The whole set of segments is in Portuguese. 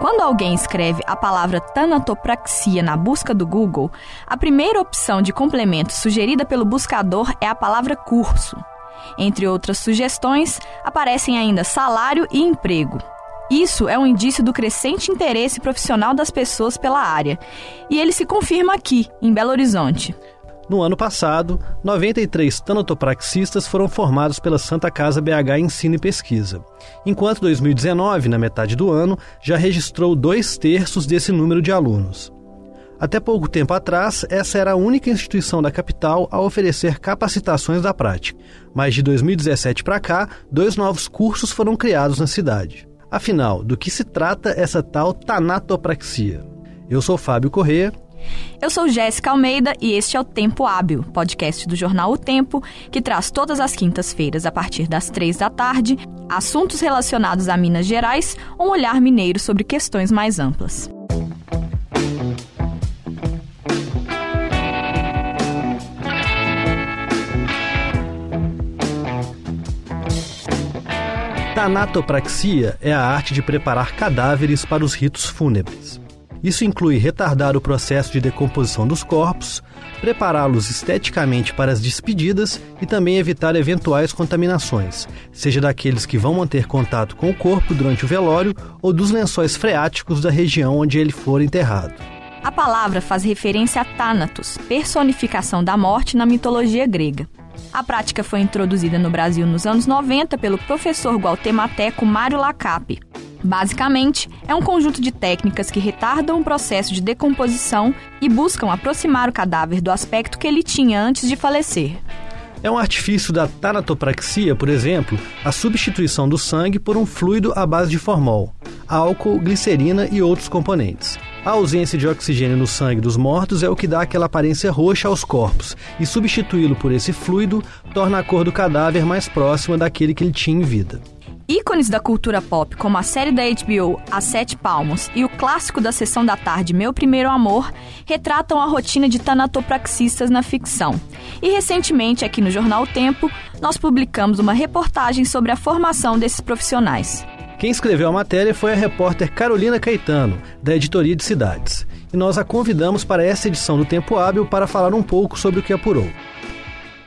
Quando alguém escreve a palavra tanatopraxia na busca do Google, a primeira opção de complemento sugerida pelo buscador é a palavra curso. Entre outras sugestões, aparecem ainda salário e emprego. Isso é um indício do crescente interesse profissional das pessoas pela área, e ele se confirma aqui, em Belo Horizonte. No ano passado, 93 tanatopraxistas foram formados pela Santa Casa BH Ensino e Pesquisa, enquanto 2019, na metade do ano, já registrou dois terços desse número de alunos. Até pouco tempo atrás, essa era a única instituição da capital a oferecer capacitações da prática. Mas de 2017 para cá, dois novos cursos foram criados na cidade. Afinal, do que se trata essa tal tanatopraxia? Eu sou Fábio Corrêa eu sou Jéssica Almeida e este é o Tempo Hábil, podcast do jornal O Tempo, que traz todas as quintas-feiras, a partir das três da tarde, assuntos relacionados a Minas Gerais, um olhar mineiro sobre questões mais amplas. Tanatopraxia é a arte de preparar cadáveres para os ritos fúnebres. Isso inclui retardar o processo de decomposição dos corpos, prepará-los esteticamente para as despedidas e também evitar eventuais contaminações, seja daqueles que vão manter contato com o corpo durante o velório ou dos lençóis freáticos da região onde ele for enterrado. A palavra faz referência a Thanatos, personificação da morte na mitologia grega. A prática foi introduzida no Brasil nos anos 90 pelo professor guatemalteco Mário Lacape, Basicamente, é um conjunto de técnicas que retardam o processo de decomposição e buscam aproximar o cadáver do aspecto que ele tinha antes de falecer. É um artifício da tanatopraxia, por exemplo, a substituição do sangue por um fluido à base de formol, álcool, glicerina e outros componentes. A ausência de oxigênio no sangue dos mortos é o que dá aquela aparência roxa aos corpos, e substituí-lo por esse fluido torna a cor do cadáver mais próxima daquele que ele tinha em vida. Ícones da cultura pop, como a série da HBO As Sete Palmos e o clássico da sessão da tarde Meu Primeiro Amor, retratam a rotina de tanatopraxistas na ficção. E recentemente, aqui no Jornal o Tempo, nós publicamos uma reportagem sobre a formação desses profissionais. Quem escreveu a matéria foi a repórter Carolina Caetano, da Editoria de Cidades. E nós a convidamos para essa edição do Tempo Hábil para falar um pouco sobre o que apurou.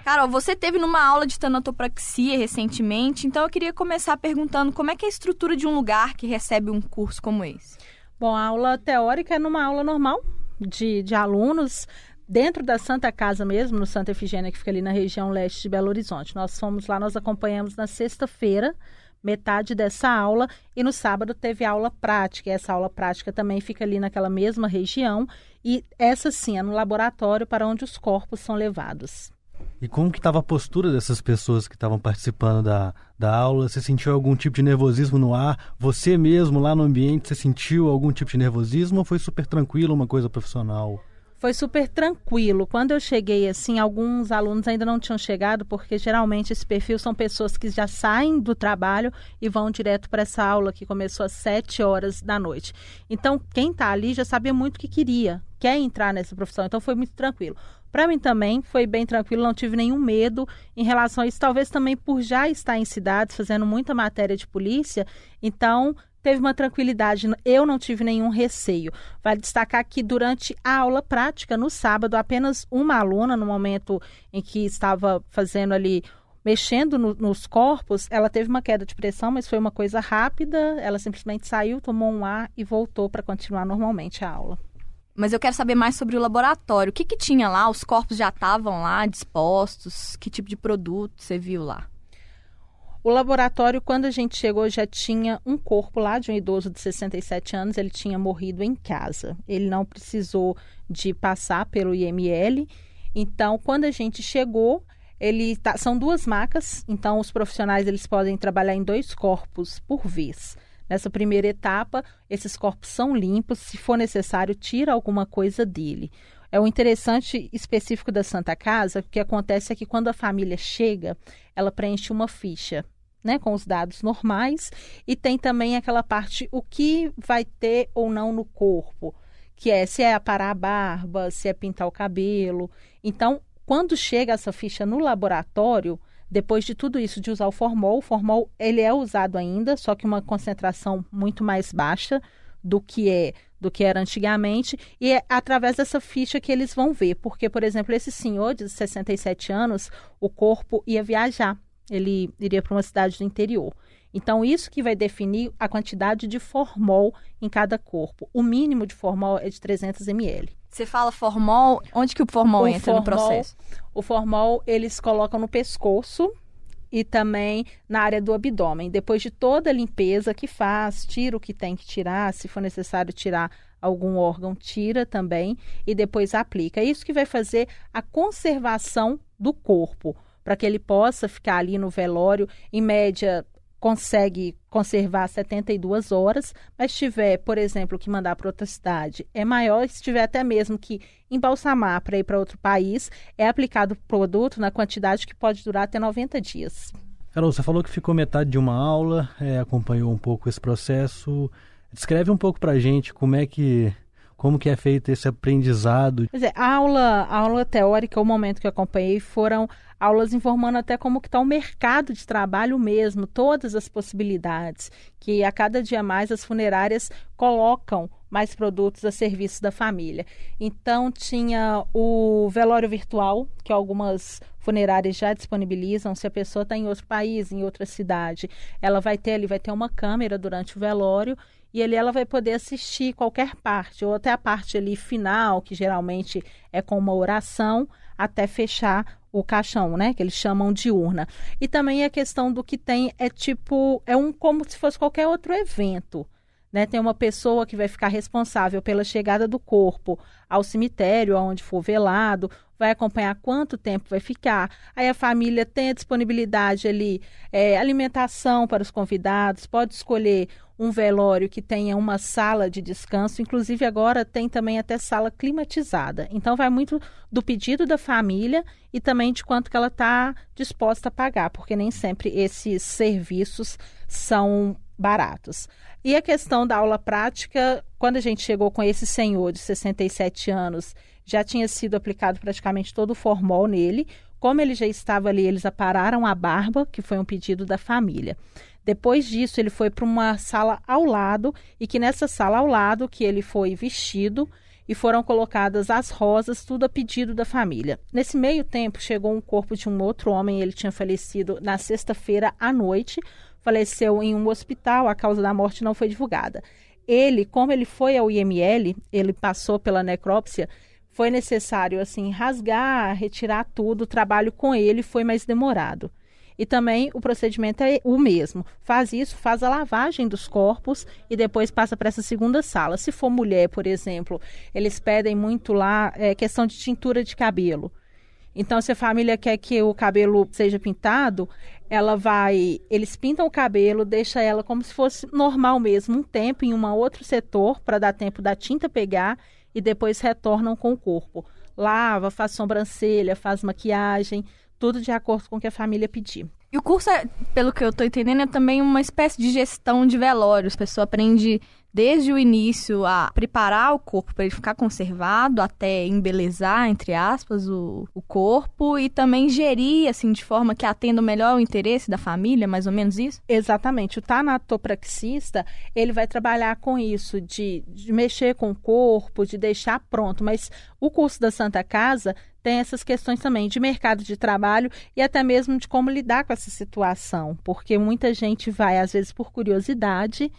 Carol, você teve numa aula de tanatopraxia recentemente, então eu queria começar perguntando como é que é a estrutura de um lugar que recebe um curso como esse? Bom, a aula teórica é numa aula normal de, de alunos dentro da Santa Casa mesmo, no Santa Efigênia, que fica ali na região leste de Belo Horizonte. Nós fomos lá, nós acompanhamos na sexta-feira, metade dessa aula, e no sábado teve aula prática. E essa aula prática também fica ali naquela mesma região, e essa sim é no laboratório para onde os corpos são levados. E como que estava a postura dessas pessoas que estavam participando da, da aula? Você sentiu algum tipo de nervosismo no ar? Você mesmo lá no ambiente, você sentiu algum tipo de nervosismo ou foi super tranquilo, uma coisa profissional? Foi super tranquilo. Quando eu cheguei, assim, alguns alunos ainda não tinham chegado, porque geralmente esse perfil são pessoas que já saem do trabalho e vão direto para essa aula que começou às 7 horas da noite. Então, quem está ali já sabia muito o que queria, quer entrar nessa profissão. Então, foi muito tranquilo. Para mim também foi bem tranquilo, não tive nenhum medo em relação a isso, talvez também por já estar em cidades fazendo muita matéria de polícia, então teve uma tranquilidade, eu não tive nenhum receio. Vale destacar que durante a aula prática, no sábado, apenas uma aluna, no momento em que estava fazendo ali mexendo no, nos corpos, ela teve uma queda de pressão, mas foi uma coisa rápida. Ela simplesmente saiu, tomou um ar e voltou para continuar normalmente a aula. Mas eu quero saber mais sobre o laboratório. O que, que tinha lá? Os corpos já estavam lá dispostos? Que tipo de produto você viu lá? O laboratório, quando a gente chegou, já tinha um corpo lá de um idoso de 67 anos. Ele tinha morrido em casa. Ele não precisou de passar pelo IML. Então, quando a gente chegou, ele tá, são duas macas. Então, os profissionais eles podem trabalhar em dois corpos por vez. Nessa primeira etapa, esses corpos são limpos, se for necessário, tira alguma coisa dele. É o interessante específico da Santa Casa, o que acontece é que quando a família chega, ela preenche uma ficha, né, com os dados normais e tem também aquela parte o que vai ter ou não no corpo, que é se é aparar a barba, se é pintar o cabelo. Então, quando chega essa ficha no laboratório, depois de tudo isso, de usar o formol, o formol ele é usado ainda, só que uma concentração muito mais baixa do que é do que era antigamente, e é através dessa ficha que eles vão ver. Porque, por exemplo, esse senhor de 67 anos, o corpo ia viajar, ele iria para uma cidade do interior. Então, isso que vai definir a quantidade de formol em cada corpo. O mínimo de formol é de 300 ml. Você fala formol, onde que o formol o entra formol, no processo? O formol eles colocam no pescoço e também na área do abdômen. Depois de toda a limpeza que faz, tira o que tem que tirar, se for necessário tirar algum órgão, tira também e depois aplica. É isso que vai fazer a conservação do corpo, para que ele possa ficar ali no velório, em média consegue conservar 72 horas, mas tiver, por exemplo, que mandar para outra cidade, é maior, se tiver até mesmo que embalsamar para ir para outro país, é aplicado o produto na quantidade que pode durar até 90 dias. Carol, você falou que ficou metade de uma aula, é, acompanhou um pouco esse processo. Descreve um pouco para a gente como é que como que é feito esse aprendizado? A aula, aula teórica, o momento que eu acompanhei, foram aulas informando até como que está o mercado de trabalho mesmo, todas as possibilidades, que a cada dia mais as funerárias colocam mais produtos a serviço da família. Então tinha o velório virtual, que algumas funerárias já disponibilizam. Se a pessoa está em outro país, em outra cidade, ela vai ter ali, vai ter uma câmera durante o velório e ali ela vai poder assistir qualquer parte, ou até a parte ali final, que geralmente é com uma oração, até fechar o caixão, né? Que eles chamam de urna. E também a questão do que tem é tipo, é um como se fosse qualquer outro evento. Né, tem uma pessoa que vai ficar responsável pela chegada do corpo ao cemitério, aonde for velado, vai acompanhar quanto tempo vai ficar. Aí a família tem a disponibilidade ali, é, alimentação para os convidados, pode escolher um velório que tenha uma sala de descanso, inclusive agora tem também até sala climatizada. Então vai muito do pedido da família e também de quanto que ela está disposta a pagar, porque nem sempre esses serviços são baratos. E a questão da aula prática, quando a gente chegou com esse senhor de 67 anos, já tinha sido aplicado praticamente todo o formol nele. Como ele já estava ali, eles apararam a barba, que foi um pedido da família. Depois disso, ele foi para uma sala ao lado e que nessa sala ao lado que ele foi vestido e foram colocadas as rosas, tudo a pedido da família. Nesse meio tempo, chegou um corpo de um outro homem, ele tinha falecido na sexta-feira à noite, faleceu em um hospital, a causa da morte não foi divulgada. Ele, como ele foi ao IML, ele passou pela necrópsia, foi necessário assim rasgar, retirar tudo, o trabalho com ele foi mais demorado. E também o procedimento é o mesmo. Faz isso, faz a lavagem dos corpos e depois passa para essa segunda sala. Se for mulher, por exemplo, eles pedem muito lá é, questão de tintura de cabelo. Então, se a família quer que o cabelo seja pintado, ela vai. Eles pintam o cabelo, deixa ela como se fosse normal mesmo, um tempo em um outro setor para dar tempo da tinta pegar e depois retornam com o corpo. Lava, faz sobrancelha, faz maquiagem, tudo de acordo com o que a família pedir. E o curso, é, pelo que eu estou entendendo, é também uma espécie de gestão de velórios. A pessoa aprende desde o início a preparar o corpo para ele ficar conservado, até embelezar, entre aspas, o, o corpo e também gerir, assim, de forma que atenda melhor o interesse da família, mais ou menos isso? Exatamente. O tanatopraxista, ele vai trabalhar com isso, de, de mexer com o corpo, de deixar pronto, mas o curso da Santa Casa tem essas questões também de mercado de trabalho e até mesmo de como lidar com essa situação, porque muita gente vai, às vezes, por curiosidade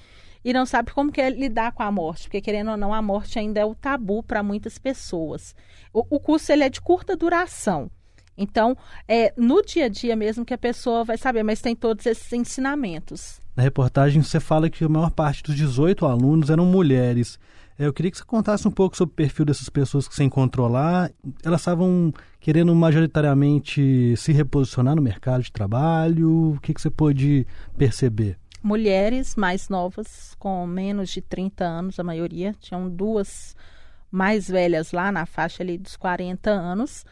e não sabe como que é lidar com a morte, porque querendo ou não, a morte ainda é o tabu para muitas pessoas. O, o curso ele é de curta duração. Então, é no dia a dia mesmo que a pessoa vai saber, mas tem todos esses ensinamentos. Na reportagem você fala que a maior parte dos 18 alunos eram mulheres. É, eu queria que você contasse um pouco sobre o perfil dessas pessoas que você encontrou lá. Elas estavam querendo majoritariamente se reposicionar no mercado de trabalho. O que, que você pôde perceber? Mulheres mais novas, com menos de 30 anos, a maioria. Tinham duas mais velhas lá na faixa ali dos 40 anos.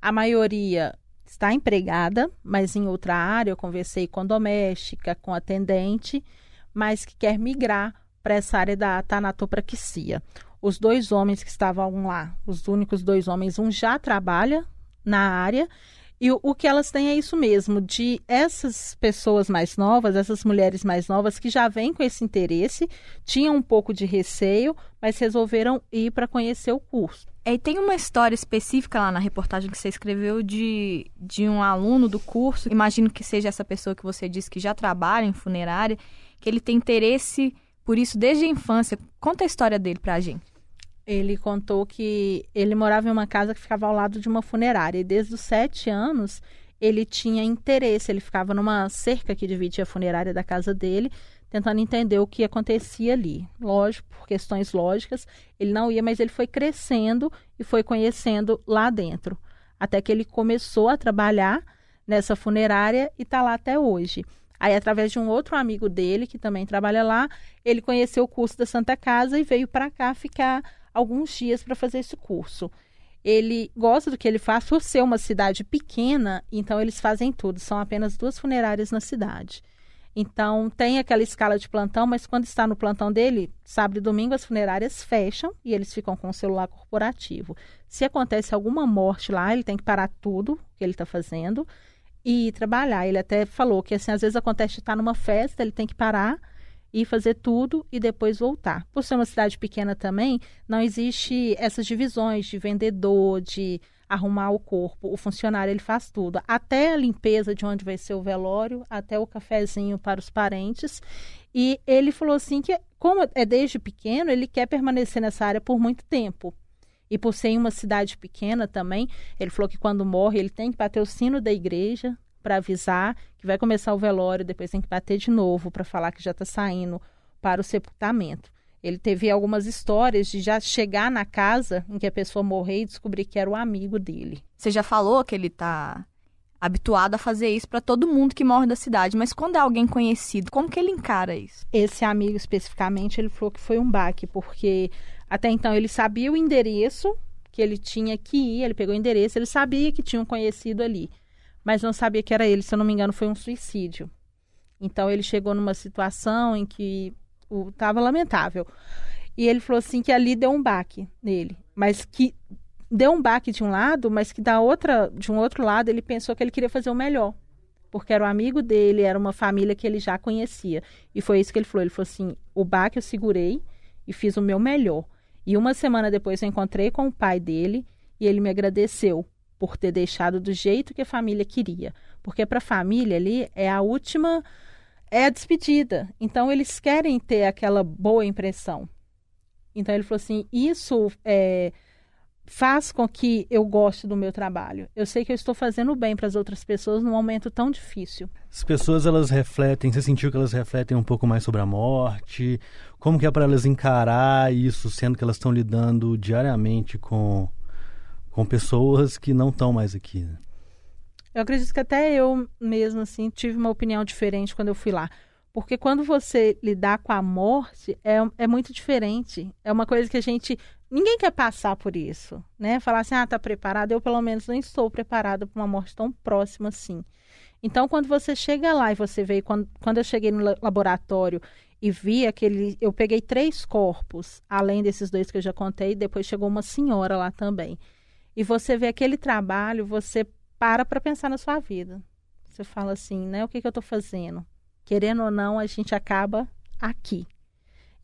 A maioria está empregada, mas em outra área. Eu conversei com doméstica, com atendente, mas que quer migrar para essa área da tanatopraxia. Os dois homens que estavam lá, os únicos dois homens, um já trabalha na área E o, o, que elas têm é isso mesmo, de essas pessoas mais novas, essas mulheres mais novas que já vêm com esse interesse, tinham um pouco de receio, mas resolveram ir para conhecer o curso. E tem uma história específica lá na reportagem que você escreveu de, de um aluno do curso, imagino que seja essa pessoa que você disse que já trabalha em funerária, que ele tem interesse por isso desde a infância. Conta a história dele para a gente. Ele contou que ele morava em uma casa que ficava ao lado de uma funerária e desde os sete anos ele tinha interesse. Ele ficava numa cerca que dividia a funerária da casa dele, tentando entender o que acontecia ali. Lógico, por questões lógicas, ele não ia, mas ele foi crescendo e foi conhecendo lá dentro. Até que ele começou a trabalhar nessa funerária e está lá até hoje. Aí, através de um outro amigo dele, que também trabalha lá, ele conheceu o curso da Santa Casa e veio para cá ficar alguns dias para fazer esse curso. Ele gosta do que ele faz por ser uma cidade pequena, então eles fazem tudo. São apenas duas funerárias na cidade. Então tem aquela escala de plantão, mas quando está no plantão dele, sábado e domingo as funerárias fecham e eles ficam com o celular corporativo. Se acontece alguma morte lá, ele tem que parar tudo que ele está fazendo e trabalhar. Ele até falou que assim, às vezes acontece estar numa festa, ele tem que parar e fazer tudo e depois voltar. Por ser uma cidade pequena também, não existe essas divisões de vendedor, de arrumar o corpo. O funcionário ele faz tudo, até a limpeza de onde vai ser o velório, até o cafezinho para os parentes. E ele falou assim que como é desde pequeno, ele quer permanecer nessa área por muito tempo. E por ser em uma cidade pequena também, ele falou que quando morre, ele tem que bater o sino da igreja para avisar que vai começar o velório, depois tem que bater de novo para falar que já está saindo para o sepultamento. Ele teve algumas histórias de já chegar na casa em que a pessoa morreu e descobrir que era o amigo dele. Você já falou que ele está habituado a fazer isso para todo mundo que morre da cidade, mas quando é alguém conhecido, como que ele encara isso? Esse amigo especificamente, ele falou que foi um baque, porque até então ele sabia o endereço que ele tinha que ir, ele pegou o endereço, ele sabia que tinha um conhecido ali mas não sabia que era ele. Se eu não me engano, foi um suicídio. Então ele chegou numa situação em que estava lamentável. E ele falou assim que ali deu um baque nele, mas que deu um baque de um lado, mas que da outra, de um outro lado, ele pensou que ele queria fazer o melhor. Porque era um amigo dele, era uma família que ele já conhecia. E foi isso que ele falou. Ele falou assim: o baque eu segurei e fiz o meu melhor. E uma semana depois eu encontrei com o pai dele e ele me agradeceu por ter deixado do jeito que a família queria. Porque para a família ali é a última, é a despedida. Então eles querem ter aquela boa impressão. Então ele falou assim: isso é, faz com que eu goste do meu trabalho. Eu sei que eu estou fazendo bem para as outras pessoas num momento tão difícil. As pessoas elas refletem, você sentiu que elas refletem um pouco mais sobre a morte? Como que é para elas encarar isso, sendo que elas estão lidando diariamente com com pessoas que não estão mais aqui. Né? Eu acredito que até eu mesmo assim tive uma opinião diferente quando eu fui lá. Porque quando você lidar com a morte, é, é muito diferente. É uma coisa que a gente. Ninguém quer passar por isso, né? Falar assim, ah, tá preparado. Eu, pelo menos, não estou preparada para uma morte tão próxima assim. Então, quando você chega lá e você vê, quando, quando eu cheguei no laboratório e vi aquele. Eu peguei três corpos, além desses dois que eu já contei, depois chegou uma senhora lá também e você vê aquele trabalho, você para para pensar na sua vida. Você fala assim, né? O que, que eu estou fazendo? Querendo ou não, a gente acaba aqui.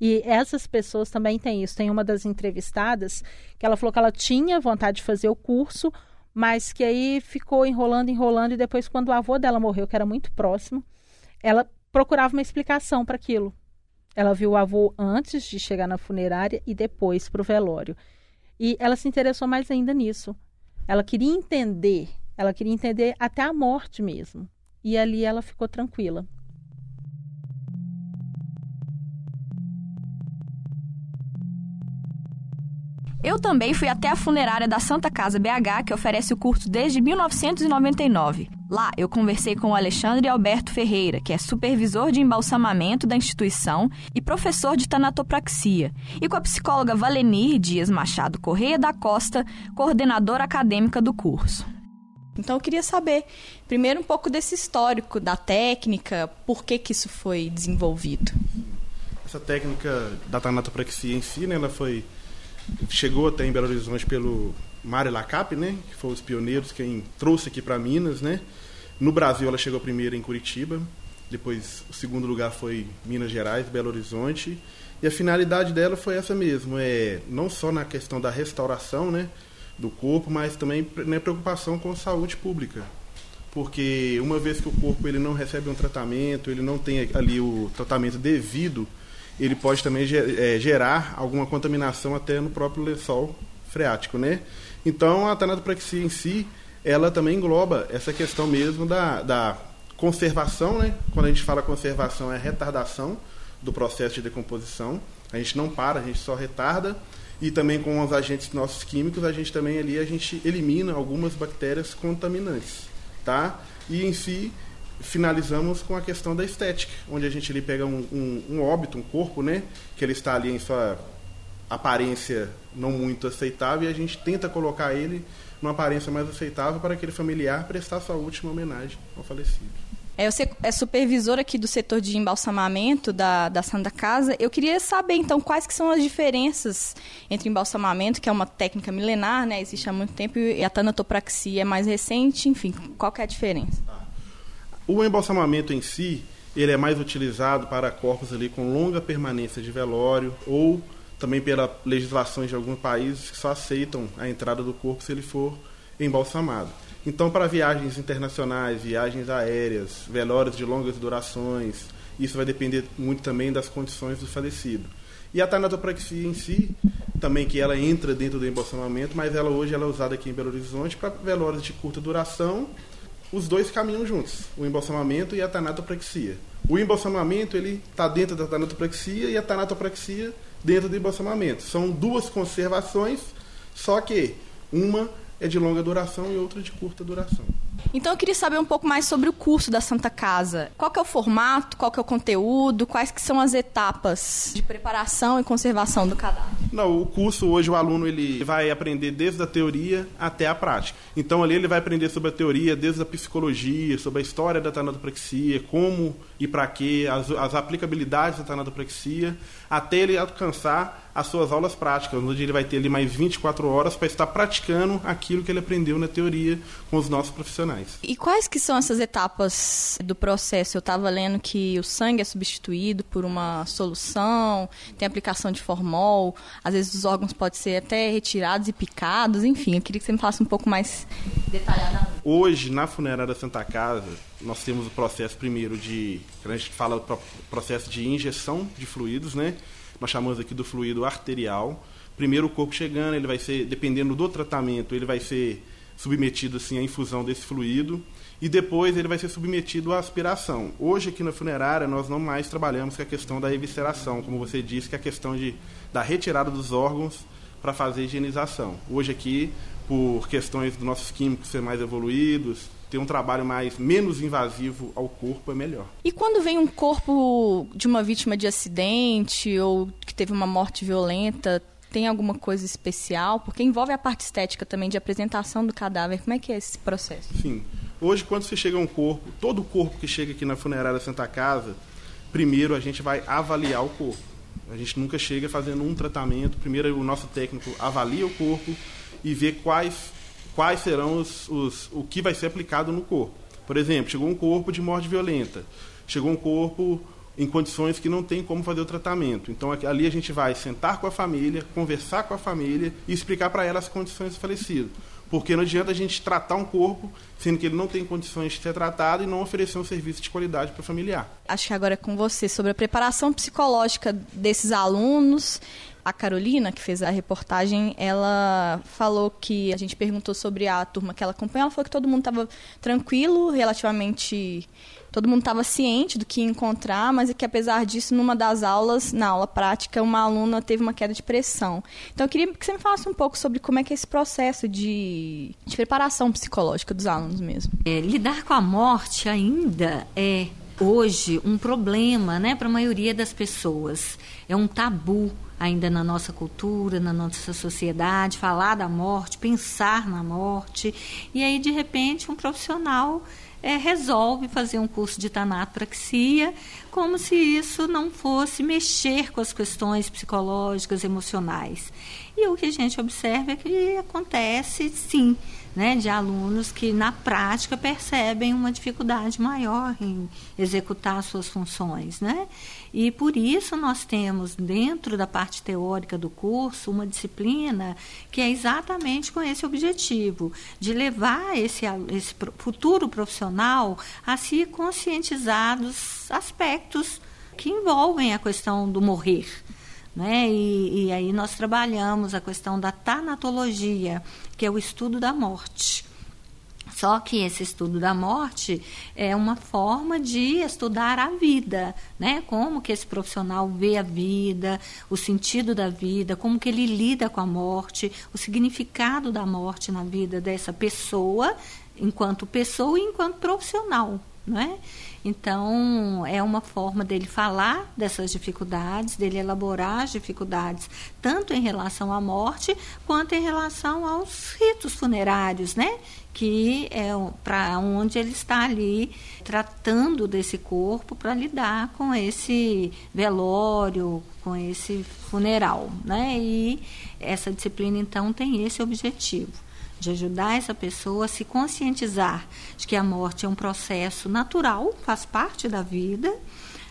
E essas pessoas também têm isso. Tem uma das entrevistadas que ela falou que ela tinha vontade de fazer o curso, mas que aí ficou enrolando, enrolando, e depois, quando o avô dela morreu, que era muito próximo, ela procurava uma explicação para aquilo. Ela viu o avô antes de chegar na funerária e depois para o velório. E ela se interessou mais ainda nisso. Ela queria entender, ela queria entender até a morte mesmo. E ali ela ficou tranquila. Eu também fui até a funerária da Santa Casa BH, que oferece o curso desde 1999. Lá, eu conversei com o Alexandre Alberto Ferreira, que é supervisor de embalsamamento da instituição e professor de tanatopraxia, e com a psicóloga Valenir Dias Machado Correia da Costa, coordenadora acadêmica do curso. Então eu queria saber, primeiro um pouco desse histórico da técnica, por que que isso foi desenvolvido. Essa técnica da tanatopraxia em si, né, ela foi chegou até em Belo Horizonte pelo Mário Lacap, né, que foi os pioneiros quem trouxe aqui para Minas, né. No Brasil ela chegou primeiro em Curitiba, depois o segundo lugar foi Minas Gerais, Belo Horizonte, e a finalidade dela foi essa mesmo, é não só na questão da restauração, né, do corpo, mas também na preocupação com a saúde pública. Porque uma vez que o corpo ele não recebe um tratamento, ele não tem ali o tratamento devido, ele pode também é, gerar alguma contaminação até no próprio lençol freático, né? Então a tanatopraxia em si, ela também engloba essa questão mesmo da, da conservação, né? Quando a gente fala conservação é retardação do processo de decomposição. A gente não para, a gente só retarda e também com os agentes nossos químicos, a gente também ali a gente elimina algumas bactérias contaminantes, tá? E em si finalizamos com a questão da estética, onde a gente ali pega um, um, um óbito, um corpo, né, que ele está ali em sua aparência não muito aceitável e a gente tenta colocar ele numa aparência mais aceitável para aquele familiar prestar sua última homenagem ao falecido. É, você é supervisor aqui do setor de embalsamamento da, da Santa Casa. Eu queria saber, então, quais que são as diferenças entre embalsamamento, que é uma técnica milenar, né, existe há muito tempo, e a tanatopraxia é mais recente, enfim, qual que é a diferença? O embalsamamento em si, ele é mais utilizado para corpos ali com longa permanência de velório ou também pela legislações de alguns países que só aceitam a entrada do corpo se ele for embalsamado. Então, para viagens internacionais, viagens aéreas, velórios de longas durações, isso vai depender muito também das condições do falecido. E a tanatopraxia em si, também que ela entra dentro do embalsamamento, mas ela hoje ela é usada aqui em Belo Horizonte para velórios de curta duração. Os dois caminham juntos, o embalsamamento e a tanatopraxia. O embalsamamento ele está dentro da tanatopraxia e a tanatopraxia dentro do embalsamamento. São duas conservações, só que uma é de longa duração e outra de curta duração. Então eu queria saber um pouco mais sobre o curso da Santa Casa. Qual é o formato, qual é o conteúdo, quais que são as etapas de preparação e conservação do cadáver? Não, o curso hoje o aluno ele vai aprender desde a teoria até a prática. Então ali ele vai aprender sobre a teoria, desde a psicologia, sobre a história da tanatopraxia, como e para quê, as, as aplicabilidades da tanatopraxia, até ele alcançar as suas aulas práticas, onde ele vai ter ali mais 24 horas para estar praticando aquilo que ele aprendeu na teoria com os nossos profissionais. E quais que são essas etapas do processo? Eu estava lendo que o sangue é substituído por uma solução, tem aplicação de formol, às vezes os órgãos podem ser até retirados e picados, enfim, eu queria que você me falasse um pouco mais detalhadamente. Hoje, na funerária Santa Casa, nós temos o processo primeiro de, a gente fala processo de injeção de fluidos, né? nós chamamos aqui do fluido arterial. Primeiro o corpo chegando, ele vai ser, dependendo do tratamento, ele vai ser submetido assim à infusão desse fluido e depois ele vai ser submetido à aspiração. Hoje aqui na funerária nós não mais trabalhamos com a questão da evisceração, como você disse, que é a questão de, da retirada dos órgãos para fazer higienização. Hoje aqui, por questões dos nossos químicos ser mais evoluídos, ter um trabalho mais menos invasivo ao corpo é melhor. E quando vem um corpo de uma vítima de acidente ou que teve uma morte violenta, tem alguma coisa especial? Porque envolve a parte estética também de apresentação do cadáver. Como é que é esse processo? Sim. Hoje, quando você chega a um corpo, todo corpo que chega aqui na funerária Santa Casa, primeiro a gente vai avaliar o corpo. A gente nunca chega fazendo um tratamento. Primeiro o nosso técnico avalia o corpo e vê quais quais serão os, os, o que vai ser aplicado no corpo. Por exemplo, chegou um corpo de morte violenta, chegou um corpo em condições que não tem como fazer o tratamento. Então ali a gente vai sentar com a família, conversar com a família e explicar para ela as condições do falecido. Porque não adianta a gente tratar um corpo sendo que ele não tem condições de ser tratado e não oferecer um serviço de qualidade para o familiar. Acho que agora é com você sobre a preparação psicológica desses alunos a Carolina, que fez a reportagem, ela falou que a gente perguntou sobre a turma que ela acompanha, ela falou que todo mundo estava tranquilo, relativamente todo mundo estava ciente do que ia encontrar, mas é que apesar disso, numa das aulas, na aula prática, uma aluna teve uma queda de pressão. Então eu queria que você me falasse um pouco sobre como é que é esse processo de, de preparação psicológica dos alunos mesmo. É, lidar com a morte ainda é hoje um problema, né, para a maioria das pessoas. É um tabu ainda na nossa cultura, na nossa sociedade, falar da morte, pensar na morte. E aí, de repente, um profissional é, resolve fazer um curso de tanatopraxia, como se isso não fosse mexer com as questões psicológicas, emocionais. E o que a gente observa é que acontece, sim, né, de alunos que na prática percebem uma dificuldade maior em executar suas funções, né? E por isso nós temos dentro da parte teórica do curso uma disciplina que é exatamente com esse objetivo de levar esse, esse futuro profissional a se conscientizar dos aspectos que envolvem a questão do morrer. Né? E, e aí nós trabalhamos a questão da tanatologia, que é o estudo da morte. Só que esse estudo da morte é uma forma de estudar a vida, né? Como que esse profissional vê a vida, o sentido da vida, como que ele lida com a morte, o significado da morte na vida dessa pessoa, enquanto pessoa e enquanto profissional, né? Então, é uma forma dele falar dessas dificuldades, dele elaborar as dificuldades, tanto em relação à morte, quanto em relação aos ritos funerários, né? Que é para onde ele está ali tratando desse corpo para lidar com esse velório, com esse funeral, né? E essa disciplina, então, tem esse objetivo de ajudar essa pessoa a se conscientizar de que a morte é um processo natural, faz parte da vida,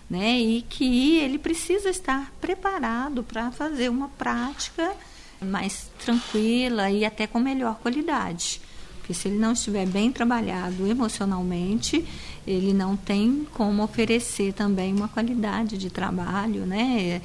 né? E que ele precisa estar preparado para fazer uma prática mais tranquila e até com melhor qualidade. Porque se ele não estiver bem trabalhado emocionalmente, ele não tem como oferecer também uma qualidade de trabalho, né?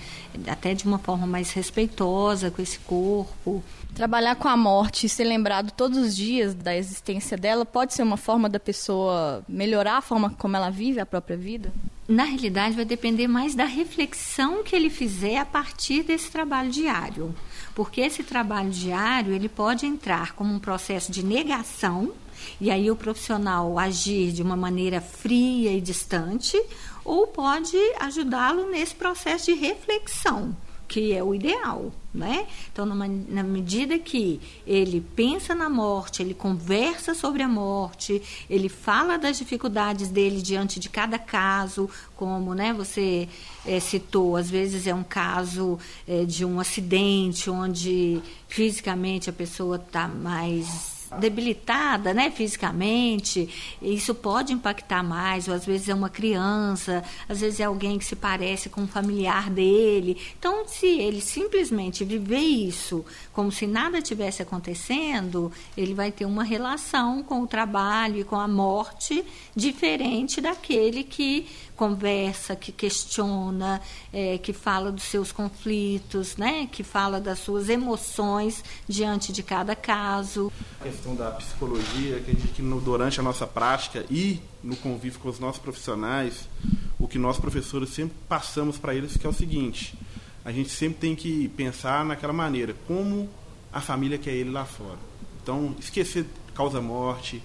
Até de uma forma mais respeitosa com esse corpo. Trabalhar com a morte e ser lembrado todos os dias da existência dela pode ser uma forma da pessoa melhorar a forma como ela vive a própria vida? Na realidade, vai depender mais da reflexão que ele fizer a partir desse trabalho diário porque esse trabalho diário ele pode entrar como um processo de negação e aí o profissional agir de uma maneira fria e distante, ou pode ajudá-lo nesse processo de reflexão que é o ideal, né? Então, numa, na medida que ele pensa na morte, ele conversa sobre a morte, ele fala das dificuldades dele diante de cada caso, como, né? Você é, citou, às vezes é um caso é, de um acidente onde fisicamente a pessoa está mais debilitada, né, fisicamente, isso pode impactar mais, ou às vezes é uma criança, às vezes é alguém que se parece com um familiar dele. Então, se ele simplesmente viver isso como se nada tivesse acontecendo, ele vai ter uma relação com o trabalho e com a morte diferente daquele que conversa, que questiona, é, que fala dos seus conflitos, né? que fala das suas emoções diante de cada caso. A questão da psicologia, que, que no, durante a nossa prática e no convívio com os nossos profissionais, o que nós professores sempre passamos para eles que é o seguinte, a gente sempre tem que pensar naquela maneira, como a família quer ele lá fora. Então, esquecer causa morte,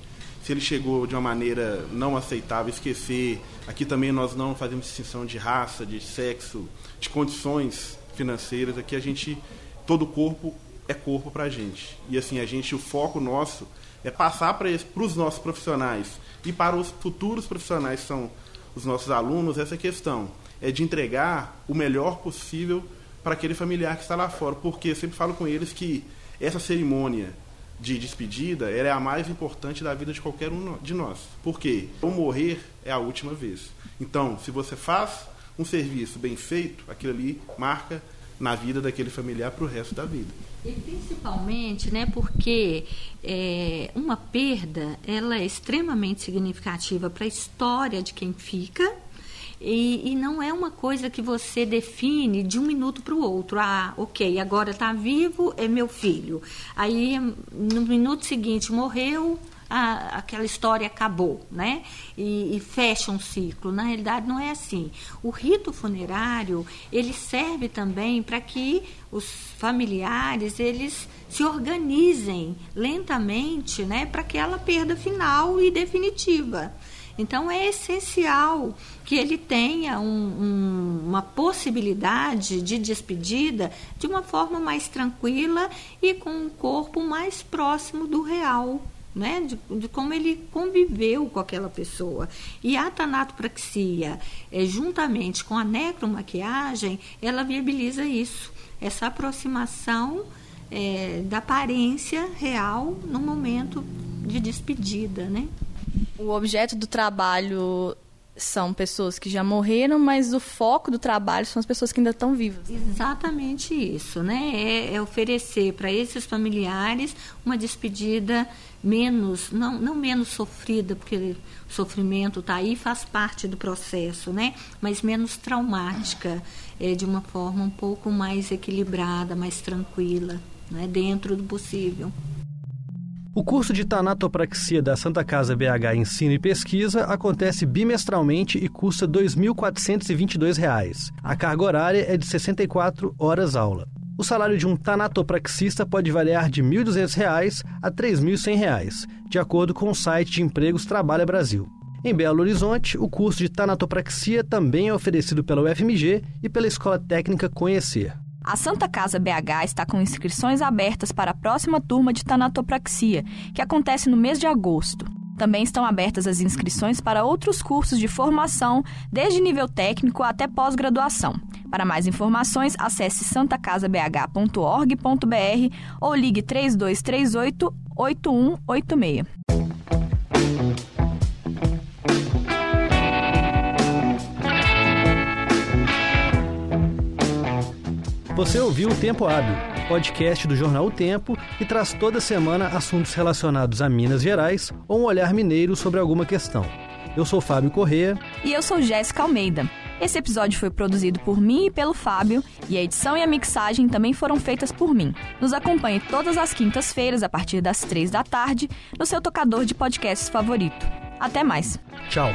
se ele chegou de uma maneira não aceitável, esquecer. Aqui também nós não fazemos distinção de raça, de sexo, de condições financeiras. Aqui a gente, todo corpo é corpo para a gente. E assim, a gente, o foco nosso é passar para os nossos profissionais e para os futuros profissionais, que são os nossos alunos, essa questão é de entregar o melhor possível para aquele familiar que está lá fora. Porque eu sempre falo com eles que essa cerimônia de despedida ela é a mais importante da vida de qualquer um de nós. Por quê? O morrer é a última vez. Então, se você faz um serviço bem feito, aquilo ali marca na vida daquele familiar para o resto da vida. E principalmente, né, porque é, uma perda ela é extremamente significativa para a história de quem fica e, e, não é uma coisa que você define de um minuto para o outro. Ah, ok, agora está vivo, é meu filho. Aí, no minuto seguinte, morreu, a, aquela história acabou, né? E, e, fecha um ciclo. Na realidade, não é assim. O rito funerário ele serve também para que os familiares eles se organizem lentamente, né, para aquela perda final e definitiva. Então é essencial que ele tenha um, um, uma possibilidade de despedida de uma forma mais tranquila e com um corpo mais próximo do real. Né, de, de, como ele conviveu com aquela pessoa. E a tanatopraxia, é, juntamente com a necromaquiagem, ela viabiliza isso, essa aproximação é, da aparência real no momento de despedida, né? O objeto do trabalho são pessoas que já morreram, mas o foco do trabalho são as pessoas que ainda estão vivas. Exatamente isso, né? É, é oferecer para esses familiares uma despedida menos, não, não menos sofrida, porque o sofrimento está aí, faz parte do processo, né? Mas menos traumática, é, de uma forma um pouco mais equilibrada, mais tranquila, né? dentro do possível. O curso de Tanatopraxia da Santa Casa BH Ensino e Pesquisa acontece bimestralmente e custa R$ 2.422. A carga horária é de 64 horas aula. O salário de um tanatopraxista pode variar de R$ 1.200 a R$ 3.100, de acordo com o site de empregos Trabalha Brasil. Em Belo Horizonte, o curso de tanatopraxia também é oferecido pela UFMG e pela Escola Técnica Conhecer. A Santa Casa BH está com inscrições abertas para a próxima turma de tanatopraxia, que acontece no mês de agosto. Também estão abertas as inscrições para outros cursos de formação, desde nível técnico até pós-graduação. Para mais informações, acesse santacasabh.org.br ou ligue 3238 8186. Você ouviu o Tempo Hábil, podcast do jornal O Tempo, que traz toda semana assuntos relacionados a Minas Gerais ou um olhar mineiro sobre alguma questão. Eu sou Fábio Corrêa. E eu sou Jéssica Almeida. Esse episódio foi produzido por mim e pelo Fábio, e a edição e a mixagem também foram feitas por mim. Nos acompanhe todas as quintas-feiras, a partir das três da tarde, no seu tocador de podcasts favorito. Até mais. Tchau.